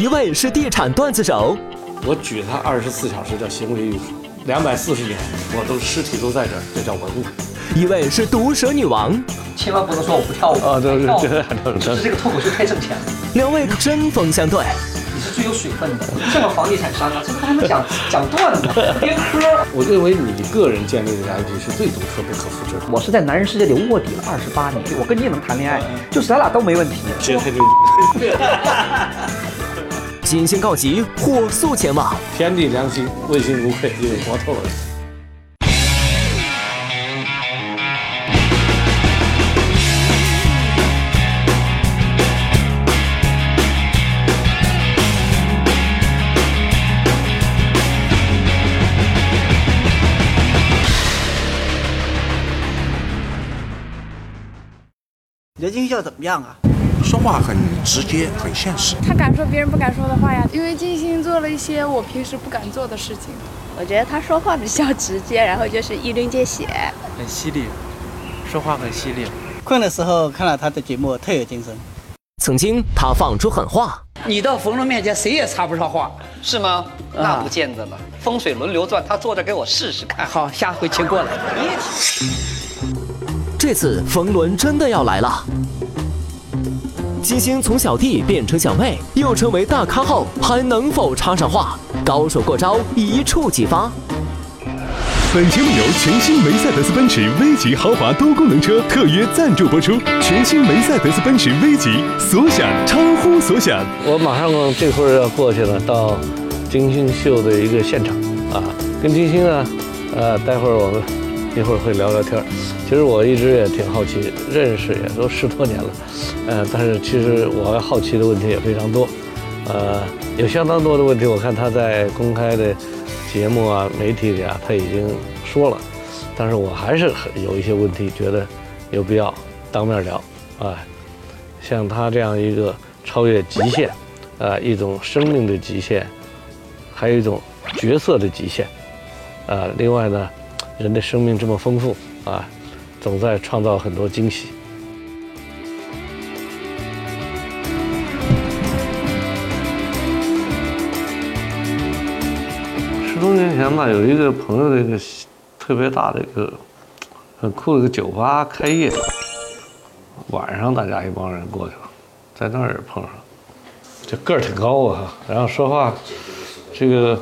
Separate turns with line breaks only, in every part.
一位是地产段子手，
我举他二十四小时叫行为艺术，两百四十年我都尸体都在这儿，这叫文物。
一位是毒舌女王，
千万不能说我不跳舞
啊对对对对对
就是这个脱口秀太挣钱了。
两位针锋相对。
你是最有水分的，这个房地产商啊，这不他们讲讲段子、编科。
我认为你个人建立的 IP 是最独特、不可复制的。
我是在男人世界里卧底了二十八年，我跟你也能谈恋爱，就是咱俩都没问题。
这太牛逼！
金星告急，火速前往。
天地良心，问心无愧，因为活透了。
刘金秀怎么样啊？
说话很直接，很现实。
他敢说别人不敢说的话呀，因为金星做了一些我平时不敢做的事情。
我觉得他说话比较直接，然后就是一针见血。
很犀利，说话很犀利。
困的时候看了他的节目，特有精神。
曾经他放出狠话，
你到冯仑面前，谁也插不上话。
是吗？那不见得了。风水轮流转，他坐着给我试试看。
好，下回请过来。
这次冯仑真的要来了。金星从小弟变成小妹，又成为大咖后，还能否插上话？高手过招，一触即发。
本节目由全新梅赛德斯奔驰 V 级豪华多功能车特约赞助播出。全新梅赛德斯奔驰 V 级，所想超乎所想。
我马上这会儿要过去了，到金星秀的一个现场啊，跟金星呢，呃，待会儿我们一会儿会聊聊天儿。其实我一直也挺好奇，认识也都十多年了，呃，但是其实我好奇的问题也非常多，呃，有相当多的问题，我看他在公开的节目啊、媒体里啊，他已经说了，但是我还是很有一些问题，觉得有必要当面聊，啊，像他这样一个超越极限，啊，一种生命的极限，还有一种角色的极限，啊，另外呢，人的生命这么丰富啊。总在创造很多惊喜。十多年前吧，有一个朋友的一个特别大的一个很酷的一个酒吧开业，晚上大家一帮人过去了，在那儿碰上，这个儿挺高啊，然后说话，这个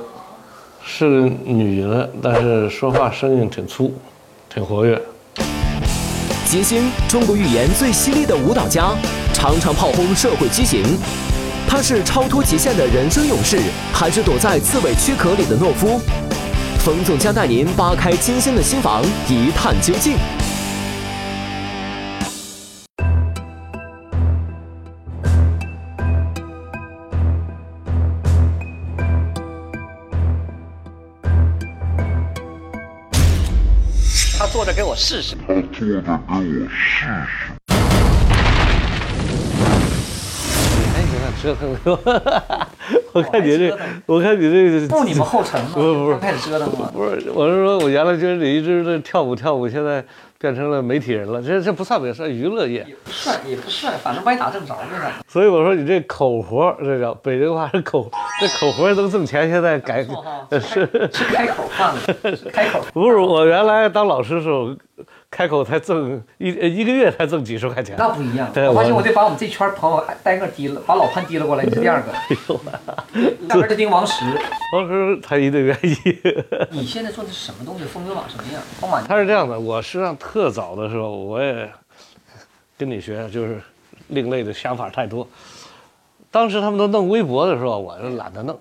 是女的，但是说话声音挺粗，挺活跃。
金星，中国语言最犀利的舞蹈家，常常炮轰社会畸形。他是超脱极限的人生勇士，还是躲在刺猬躯壳里的懦夫？冯总将带您扒开金星的心房，一探究竟。
着给我试试。
他坐着给我试试。
哎，你看折腾的，我看你这，我看你这
步你们后尘吗？
不是不是，
开始折腾了。
不是，我是说，我原来觉得你一直在跳舞跳舞，现在变成了媒体人了，这这不算也算娱乐业。
也不算，也不算，反正歪打正着呢。
所以我说你这口活，这叫北京话是口，这口活能挣钱，现在改
是是开口饭了，开口。
不是我原来当老师的时候。开口才挣一一个月才挣几十块钱，
那不一样。我发现我得把我们这圈朋友单个提了，把老潘提了过来，你是第二个。下边是盯王石，
王石他一定愿意。
你现在做的是什么东西？风格网什么样？风马。
他是这样的，我实际上特早的时候，我也跟你学，就是另类的想法太多。当时他们都弄微博的时候，我就懒得弄。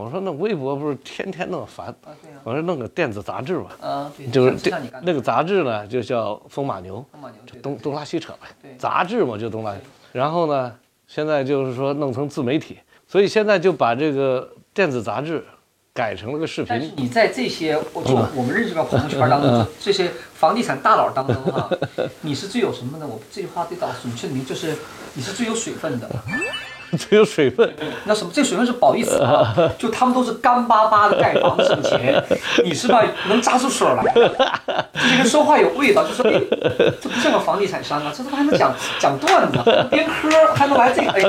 我说那微博不是天天那么烦，我说弄个电子杂志吧，
啊，
就是那个杂志呢就叫《风马牛》，东东拉西扯呗，杂志嘛就东拉。然后呢，现在就是说弄成自媒体，所以现在就把这个电子杂志改成了个视频。但
是你在这些我就我们认识的朋友圈当中，这些房地产大佬当中哈，你是最有什么呢？我这句话得找准确的名，就是你是最有水分的。
只有水分。
那什么，这水分是褒义词啊，就他们都是干巴巴的盖房子挣钱，你是吧？能扎出水来，这个说话有味道，就说哎，这不像个房地产商啊，这他妈还能讲讲段子，编嗑还能来这个，哎，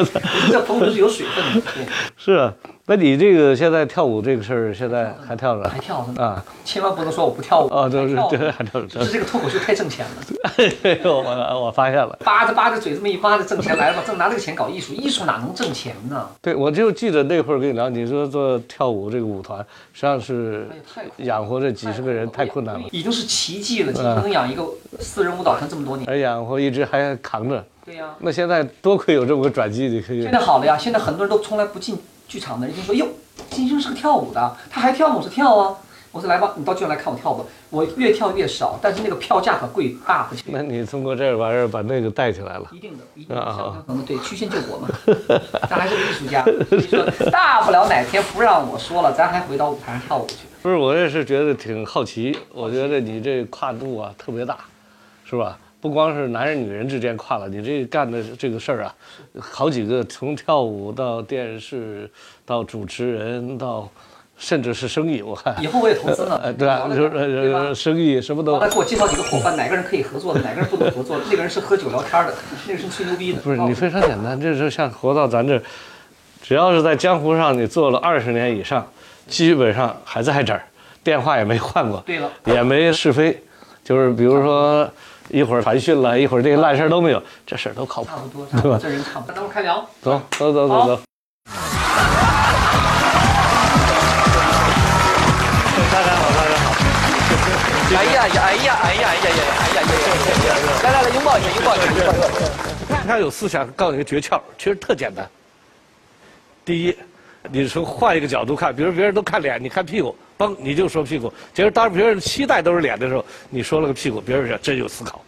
你这朋友是有水分的，对。
是啊，那你这个现在跳舞这个事儿，现在还跳着？
还跳着
啊！
千万不能说我不跳舞
啊！对
还跳舞
对，还跳着。
就是这个脱口秀太挣钱了。
哎呦，我我发现了，
扒着扒着嘴这么一扒着挣钱来吧，挣拿这个钱搞艺术，艺术哪能挣钱呢？
对，我就记得那会儿跟你聊，你说做跳舞这个舞团，实际上是养活这几十个人太困难了，
已经是奇迹了，几乎能养一个私人舞蹈团这么多年，
而养活一直还扛着。
对呀，
那现在多亏有这么个转机，你可以。
现在好了呀，现在很多人都从来不进剧场的人就说哟，金星是个跳舞的，他还跳吗？我说跳啊，我说来吧，你到剧场来看我跳吧。我越跳越少，但是那个票价可贵大不起。
那你通过这玩意儿把那个带起来了？
一定的，一定的，可能对曲线救国嘛。咱还是个艺术家，所以说大不了哪天不让我说了，咱还回到舞台上跳舞去。
不是，我也是觉得挺好奇，我觉得你这跨度啊特别大，是吧？不光是男人女人之间跨了，你这干的这个事儿啊，好几个从跳舞到电视，到主持人，到甚至是生意，我看
以后我也投资呢，
对吧？就是生意什么都。
来给我介绍几个伙伴，哪个人可以合作的，哪个人不能合作？那个人是喝酒聊天的，那个是吹牛逼的。
不是你非常简单，这是像活到咱这，只要是在江湖上你做了二十年以上，基本上还在这儿，电话也没换过，
对了，
也没是非，就是比如说。一会儿传讯了，一会儿这个烂事儿都没有，这事儿都靠谱，
差不多，对吧？这人差不多，等会儿开聊。
走走走走走。大家好，大家好。
哎呀呀，哎呀，哎呀，哎呀呀，哎呀呀！来来来，拥抱一下，拥抱一下，拥抱一下。
他有思想，告诉你个诀窍，其实特简单。第一，你从换一个角度看，比如别人都看脸，你看屁股。嘣，你就说屁股。其实当别人期待都是脸的时候，你说了个屁股，别人说真有思考。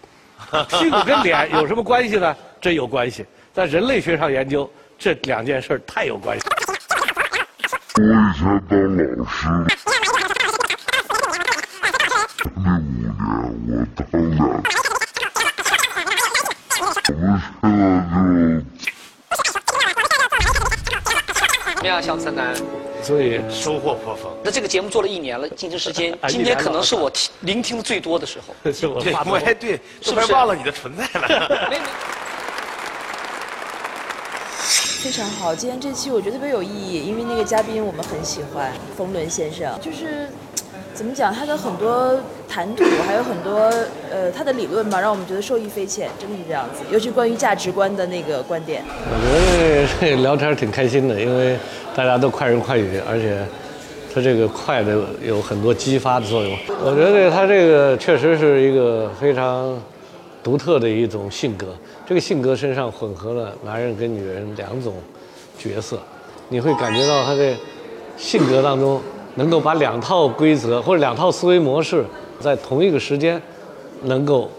屁股跟脸有什么关系呢？真有关系。在人类学上研究，这两件事太有关系。
我以前当老师，那五年我当然，我们现在就。
么样，小三男？
所以收获颇丰。
那这个节目做了一年了，进行时间，今天可能是我听聆听的最多的时候。
是我
发哎，对，是不是忘了你的存在了？没没。
非常好，今天这期我觉得特别有意义，因为那个嘉宾我们很喜欢，冯仑先生，就是。怎么讲？他的很多谈吐，还有很多呃，他的理论吧，让我们觉得受益匪浅，真的是这样子。尤其关于价值观的那个观点。
我觉得聊天挺开心的，因为大家都快人快语，而且他这个快的有很多激发的作用。我觉得他这个确实是一个非常独特的一种性格，这个性格身上混合了男人跟女人两种角色，你会感觉到他的性格当中。能够把两套规则或者两套思维模式在同一个时间能够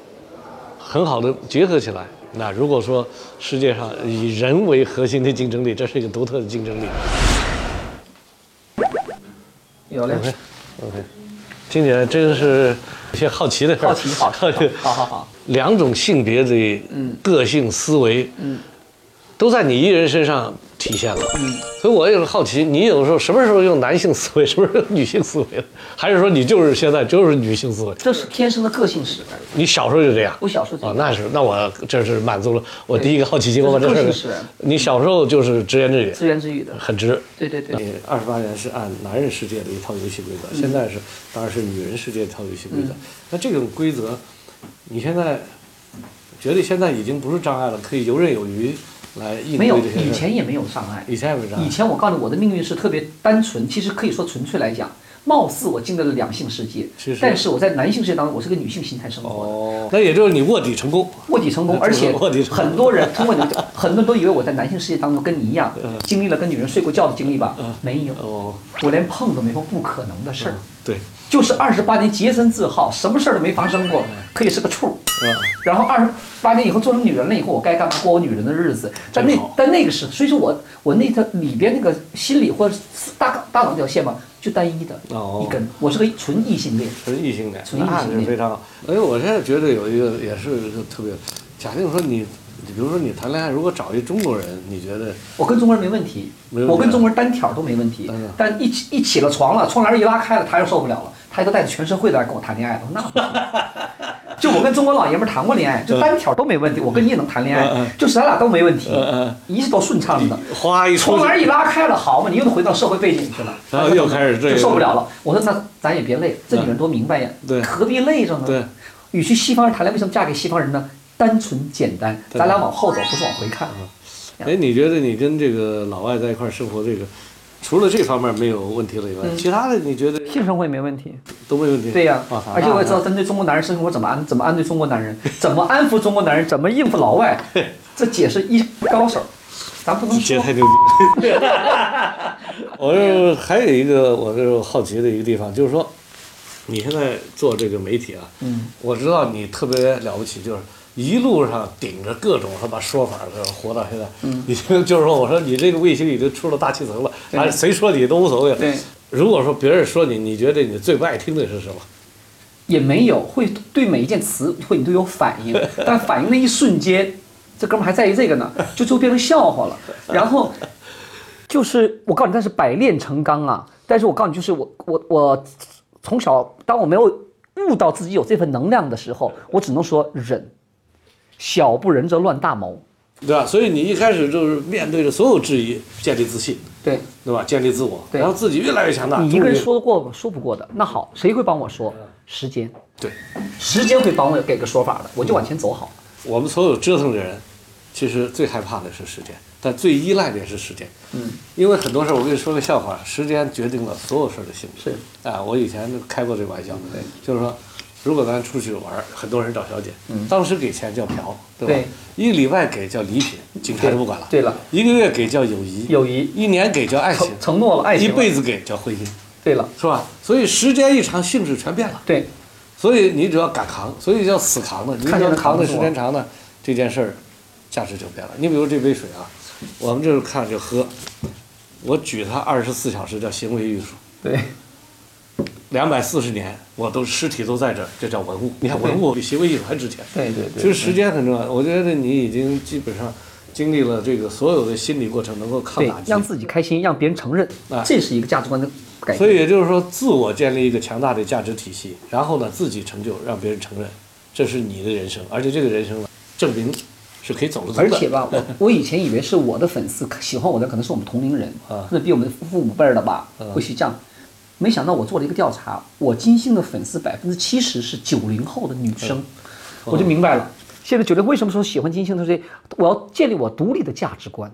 很好的结合起来，那如果说世界上以人为核心的竞争力，这是一个独特的竞争力。
有嘞
，OK，听起来真是有些好奇的事
好奇，好奇，好好好。
两种性别的个性思维，嗯，都在你一人身上。体现了，嗯，所以我也是好奇，你有的时候什么时候用男性思维，什么时候女性思维 还是说你就是现在就是女性思维？
这是天生的个性使然。
你小时候就这样？
我小时候
啊，那是，那我这是满足了我第一个好奇心。我把这事
儿，
你小时候就是直言直语，
自言自语的，
很直。
对对对。
你二十八年是按男人世界的一套游戏规则，现在是当然是女人世界一套游戏规则。那这种规则，你现在觉得现在已经不是障碍了，可以游刃有余。
没有，以前也没有障碍。
以前也没障碍。
以前我告诉你，我的命运是特别单纯，其实可以说纯粹来讲，貌似我进入了两性世界，但是我在男性世界当中，我是个女性心态生活。哦，
那也就是你卧底成功。
卧底成功，而且很多人通过你，很多人都以为我在男性世界当中跟你一样，经历了跟女人睡过觉的经历吧？没有，我连碰都没碰，不可能的事儿。
对。
就是二十八年洁身自好，什么事儿都没发生过，可以是个处。然后二十八年以后做成女人了以后，我该干嘛过我女人的日子？在那在那个时，所以说我我那个里边那个心理或者大大脑这条线嘛，就单一的一根。我是个纯异性恋，
纯异性恋，
纯异性恋
非常好。哎，我现在觉得有一个也是特别，假定说你你比如说你谈恋爱，如果找一中国人，你觉得
我跟中国人没问题，
问题啊
我跟中国人单挑都没问题，但一起一起了床了，窗帘一拉开了，他又受不了了，他又带着全社会的来跟我谈恋爱了，那。就我跟中国老爷们谈过恋爱，就单挑都没问题，我跟你也能谈恋
嗯
爱，就是咱俩都没问题，一切都顺畅的。窗帘一拉开了，好嘛，你又回到社会背景去了，
然后又开始这个
就受不了了。我说那咱也别累，这女人多明白呀，
对
何必累着呢？
对，
与其西方人谈恋爱，为什么嫁给西方人呢？单纯简单，咱俩往后走，不是往回看啊。
哎，你觉得你跟这个老外在一块儿生活，这个除了这方面没有问题了以外，
嗯
其他的你觉得
性生活也没问题。
都没问题？
对呀、
啊
而且我也知道针对中国男人生活怎么安怎么安对中国男人，怎么安抚中国男人，怎么应付老外，这姐是一高手，咱不能说。
姐太牛逼！我就还有一个我就好奇的一个地方，就是说，你现在做这个媒体啊，
嗯，
我知道你特别了不起，就是一路上顶着各种什么说法的活到现在，
嗯
已经就是说，我说你这个卫星已经出了大气层了，
对
啊，谁说你都无所谓。
对，
如果说别人说你，你觉得你最不爱听的是什么？
也没有会对每一件词会你都有反应，但反应的一瞬间，这哥们儿还在意这个呢，就就变成笑话了。然后就是我告诉你，但是百炼成钢啊！但是我告诉你，就是我我我从小当我没有悟到自己有这份能量的时候，我只能说忍，小不忍则乱大谋。
对吧？所以你一开始就是面对着所有质疑，建立自信，
对
对吧？建立自我，然后自己越来越强大。
你一个人说得过吗？说不过的。那好，谁会帮我说？时间，
对，
时间会帮我给个说法的，我就往前走好。
我们所有折腾的人，其实最害怕的是时间，但最依赖的也是时间。
嗯，
因为很多事儿，我跟你说个笑话，时间决定了所有事儿的性质。
是
啊，我以前就开过这个玩笑，
对，
就是说，如果咱出去玩儿，很多人找小姐，
嗯
当时给钱叫嫖，对吧？
对
一个礼拜给叫礼品，警察就不管了。
对了，
一个月给叫友谊，
友谊，
一年给叫爱情
承，诺了爱情，
一辈子给叫婚姻，
对了，
是吧？所以时间一长，性质全变了。
对，
所以你只要敢扛，所以叫死扛的。你扛的时间长呢，这件事儿价值就变了。你比如这杯水啊，我们就是看就喝，我举它二十四小时叫行为艺术，
对，
两百四十年我都尸体都在这儿，这叫文物。你看文物比行为艺术还值钱。
对对对
其实时间很重要。我觉得你已经基本上经历了这个所有的心理过程，能够抗打，击。
让自己开心，让别人承认，这是一个价值观的改变。
所以也就是说，自我建立一个强大的价值体系，然后呢，自己成就，让别人承认，这是你的人生，而且这个人生呢，证明是可以走的。
而且吧，我我以前以为是我的粉丝喜欢我的，可能是我们同龄人，
啊
那比我们父母辈儿的吧
嗯，
会去这样。没想到我做了一个调查，我金星的粉丝百分之七十是九零后的女生，我就明白了。现在九零为什么说喜欢金星他说，我要建立我独立的价值观。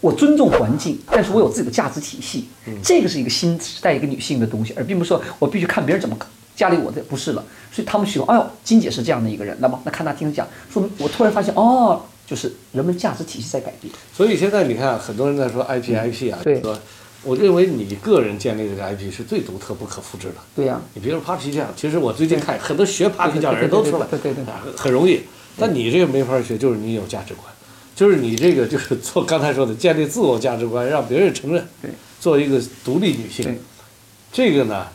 我尊重环境，但是我有自己的价值体系，这个是一个新时代一个女性的东西，而并不是说我必须看别人怎么家里我的不是了，所以他们喜欢，哎呦，金姐是这样的一个人，那么那看她听讲，说我突然发现，哦，就是人们价值体系在改变。
所以现在你看，很多人在说 IP IP 啊，
嗯对
说，我认为你个人建立这个 IP 是最独特、不可复制的。
对呀、
你比如说 Papi 酱，其实我最近看很多学 Papi 酱的人都出来，
对对对对。对
啊很容易。但你这个没法学，就是你有价值观，就是你这个就是 做刚才说的建立自我价值观，让别人承认，
对，
做一个独立女性，这个呢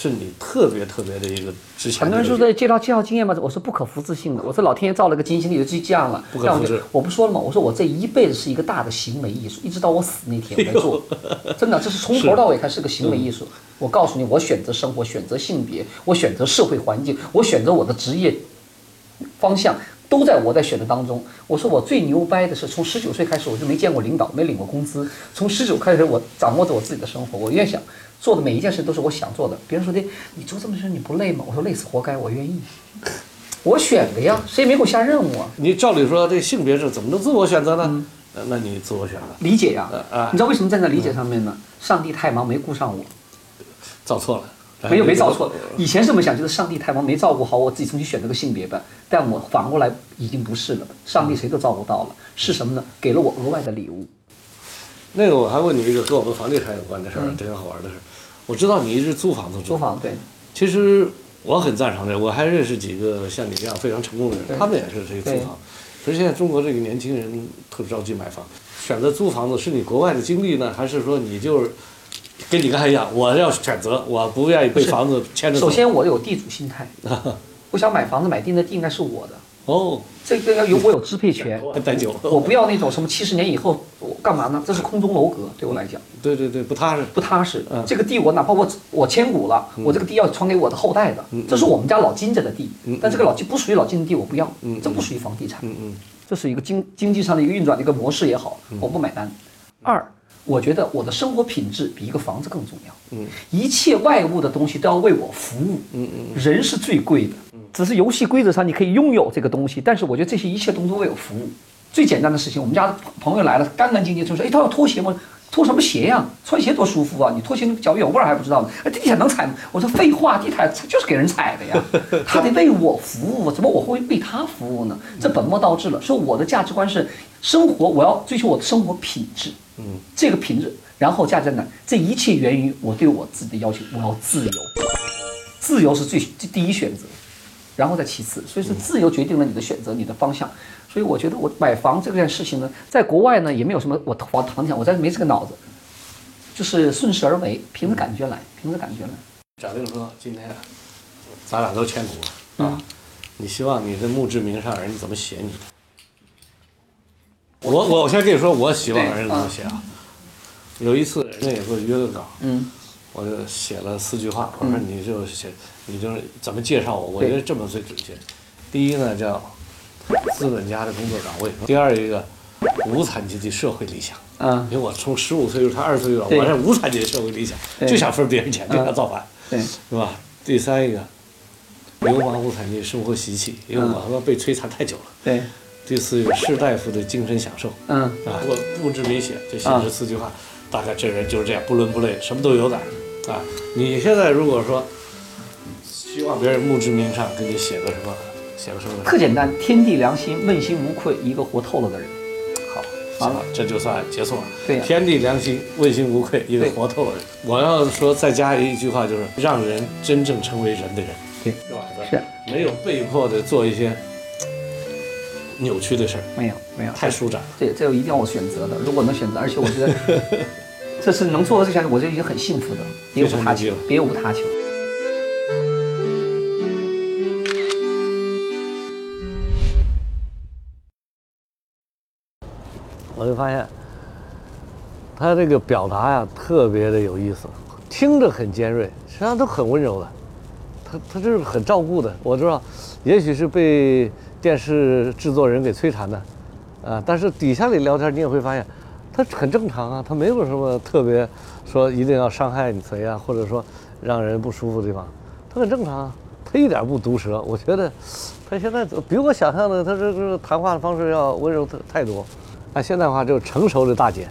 是你特别特别的一个之前
很多人说在介绍介绍经验嘛，我说不可复制性的。我说老天爷造了个金星，你就这样了，
不可复制
我我不说了吗？我说我这一辈子是一个大的行为艺术，一直到我死那天我在做，真的，这是从头到尾开始个行为艺术。我告诉你，我选择生活，选择性别，我选择社会环境，我选择我的职业方向。都在我在选择当中。我说我最牛掰的是，从十九岁开始我就没见过领导，没领过工资。从十九开始，我掌握着我自己的生活。我越想做的每一件事都是我想做的。别人说的，你做这么多事你不累吗？我说累死活该，我愿意。我选的呀，谁也没给我下任务啊？
你照理说这性别是怎么能自我选择呢？呃那你自我选择，
理解呀，
啊
你知道为什么站在理解上面呢？上帝太忙没顾上我，
造错了，
没有没造错。以前是这么想，就是上帝太忙没照顾好我自己，重新选择个性别吧。但我反过来已经不是了，上帝谁都照顾到了，是什么呢？给了我额外的礼物。
那个我还问你一个跟我们房地产有关的事儿，
嗯
挺好玩的事儿。我知道你一直租房子住，
租房对，
其实我很赞成这，我还认识几个像你这样非常成功的人，他们也是这个租房。可是现在中国这个年轻人特着急买房，选择租房子是你国外的经历呢，还是说你就是跟你刚才一样，我要选择，我不愿意被房子牵着走？
首先我有地主心态，我想买房子买地，那地应该是我的。
哦，
这个要有我有支配权。我不要那种什么七十年以后我干嘛呢？这是空中楼阁，对我来讲。
对对对，不踏实，
不踏实。
嗯
这个地我哪怕我我千古了，我这个地要传给我的后代的，这是我们家老金家的地，但这个老金不属于老金的地，我不要，这不属于房地产。
嗯嗯，
这是一个经经济上的一个运转的一个模式也好，我不买单。二，我觉得我的生活品质比一个房子更重要。
嗯，
一切外物的东西都要为我服务。
嗯嗯，
人是最贵的，只是游戏规则上你可以拥有这个东西，但是我觉得这些一切东西都为我服务。最简单的事情，我们家朋友来了，干干净净，就说：“哎，他要拖鞋吗？拖什么鞋呀、穿鞋多舒服啊！你拖鞋脚有味儿还不知道呢？哎，地毯能踩吗？”我说：“废话，地毯就是给人踩的呀，他得为我服务，怎么我会为他服务呢？这本末倒置了。所以我的价值观是，生活我要追求我的生活品质，
嗯，
这个品质，然后价值在哪？这一切源于我对我自己的要求，我要自由，自由是最第一选择。然后再其次，所以是自由决定了你的选择，你的方向。所以我觉得我买房这件事情呢，在国外呢也没有什么我房房地产，我在没这个脑子，就是顺势而为，凭着感觉来，凭着感觉来。
假定说今天咱俩都签股了啊，你希望你的墓志铭上人怎么写你？我我我先跟你说，我希望人怎么写啊？有一次人家也给我约个稿，
嗯，
我就写了四句话，我说你就写，你就是怎么介绍我？我觉得这么最准确。第一呢叫资本家的工作岗位，第二一个无产阶级社会理想。
嗯，
因为我从十五岁就他二十岁了，
对
我是无产阶级社会理想，就想分别人钱，就想
嗯
造反，
对，
是吧？第三一个，流氓无产阶级生活习气，因为我他妈被摧残太久了。
对，
第四一个士大夫的精神享受，
嗯
啊，我不知没写就写这四句话，大概这人就是这样，不伦不类，什么都有点儿啊。你现在如果说希望别人墓志铭上给你写个什么，写个什么，
特简单，天地良心，问心无愧，一个活透了的人。
好，
完了，
这就算结束了。
对呀
天地良心，问心无愧，一个活透了人。我要说再加一句话，就是让人真正成为人的人，
对，
是吧？
是
没有被迫的做一些扭曲的事儿，
没有没有，
太舒展了。
这有一定要我选择的。如果能选择，而且我觉得 这是能做到这项，我就已经很幸福的，别无他求别无他求。
会发现，他这个表达呀特别的有意思，听着很尖锐，实际上都很温柔的。他他就是很照顾的，我知道，也许是被电视制作人给摧残的，啊，但是底下里聊天你也会发现，他很正常啊，他没有什么特别说一定要伤害你谁啊，或者说让人不舒服的地方，他很正常啊，他一点不毒舌，我觉得他现在比我想象的他这个谈话的方式要温柔太太多。按现代话就是成熟的大姐，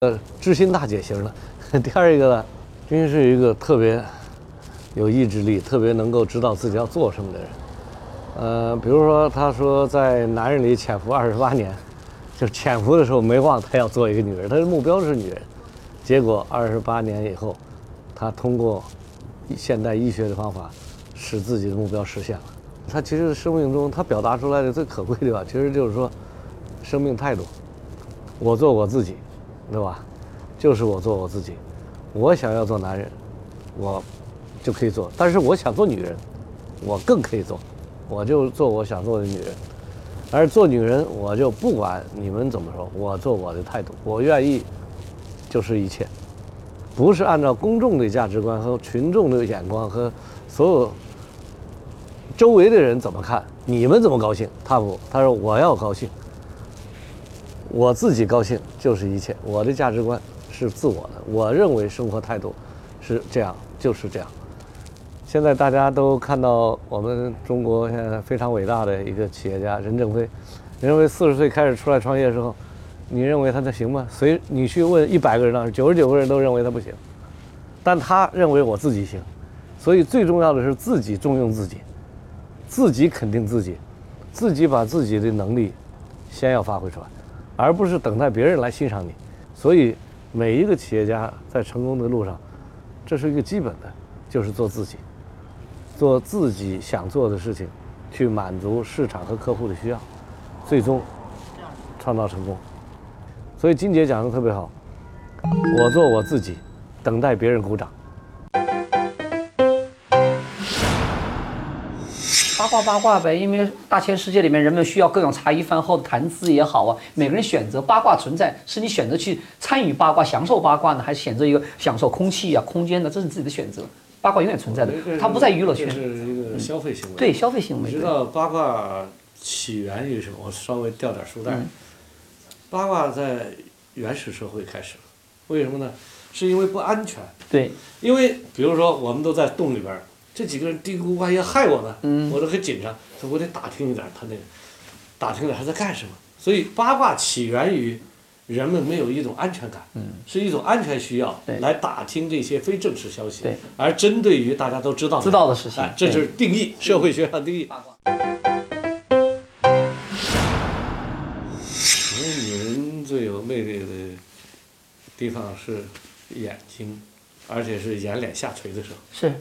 呃，知心大姐型的。第二一个呢，真是一个特别有意志力、特别能够知道自己要做什么的人。呃，比如说他说在男人里潜伏二十八年，就潜伏的时候没忘他要做一个女人，他的目标是女人。结果二十八年以后，他通过现代医学的方法，使自己的目标实现了。他其实生命中他表达出来的最可贵的吧，其实就是说。生命态度，我做我自己，对吧？就是我做我自己。我想要做男人，我就可以做；但是我想做女人，我更可以做。我就做我想做的女人。而做女人，我就不管你们怎么说，我做我的态度，我愿意，就是一切，不是按照公众的价值观和群众的眼光和所有周围的人怎么看，你们怎么高兴，他不，他说我要高兴。我自己高兴就是一切，我的价值观是自我的，我认为生活态度是这样，就是这样。现在大家都看到我们中国现在非常伟大的一个企业家任正非，任正非四十岁开始出来创业的时候，你认为他能行吗？随你去问一百个人当中，九十九个人都认为他不行，但他认为我自己行，所以最重要的是自己重用自己，自己肯定自己，自己把自己的能力先要发挥出来。而不是等待别人来欣赏你，所以每一个企业家在成功的路上，这是一个基本的，就是做自己，做自己想做的事情，去满足市场和客户的需要，最终创造成功。所以金姐讲的特别好，我做我自己，等待别人鼓掌。
八卦八卦呗，因为大千世界里面人们需要各种茶余饭后的谈资也好啊，每个人选择八卦存在，是你选择去参与八卦、享受八卦呢，还是选择一个享受空气啊、空间呢？这是你自己的选择。八卦永远存在的，它不在娱乐圈
这，是一个消费行为。
对消费行为。
你知道八卦起源于什么？我稍微掉点书袋。
嗯
八卦在原始社会开始了，为什么呢？是因为不安全。
对，
因为比如说我们都在洞里边儿，这几个人嘀咕万一害我呢，
嗯。
我都很紧张，说我得打听一点他那个，打听点他在干什么。所以八卦起源于人们没有一种安全感，
嗯。
是一种安全需要来打听这些非正式消息
对，
而针对于大家都知道
知道的事情。
哎，这是定义，社会学上定义。女人最有魅力的地方是眼睛，而且是眼脸下垂的时候，
是，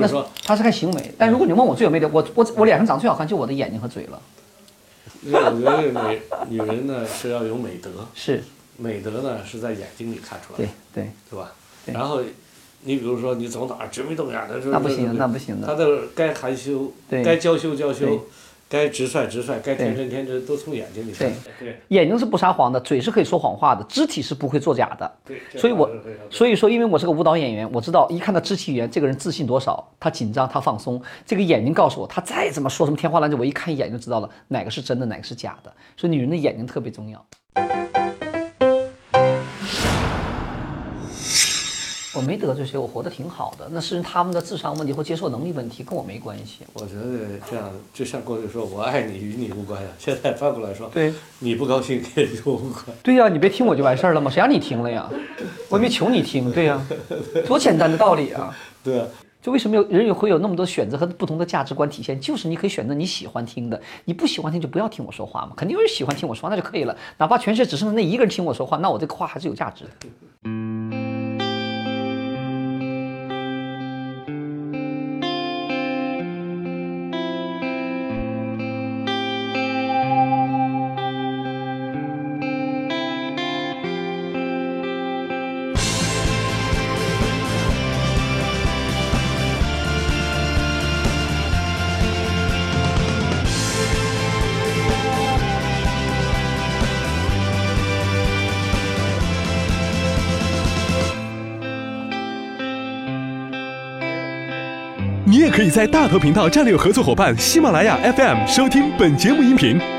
就是说，
那他是看行为。但如果你问我最有魅力，我我我脸上长最好看就我的眼睛和嘴了。
因为我觉得美女人呢是要有美德，
是，
美德呢是在眼睛里看出来
对
的，
对，
对吧？
对
然后，你比如说你走哪儿直眉瞪眼的，
那不行，那不行的。
他的该含羞，该娇羞娇羞，该直率直率，该天真天真，都从眼睛里看。对
眼睛是不撒谎的，嘴是可以说谎话的，肢体是不会作假的。
对，这
所以我所以说，因为我是个舞蹈演员，我知道一看到肢体语言，这个人自信多少，他紧张，他放松。这个眼睛告诉我，他再怎么说什么天花乱坠，我一看一眼就知道了哪个是真的，哪个是假的。所以女人的眼睛特别重要。我没得罪谁，我活得挺好的，那是他们的智商问题或接受能力问题，跟我没关系。
我觉得这样就像过去说“我爱你与你无关”呀，现在翻过来说，
对，
你不高兴也与我无关。
对呀、你别听我就完事儿了吗？谁让你听了呀？我也没求你听，对呀、多简单的道理啊！
对啊，
就为什么有人有会有那么多选择和不同的价值观体现？就是你可以选择你喜欢听的，你不喜欢听就不要听我说话嘛。肯定有人喜欢听我说话，那就可以了。哪怕全世界只剩那一个人听我说话，那我这个话还是有价值的。
可以在大头频道战略合作伙伴喜马拉雅 FM 收听本节目音频。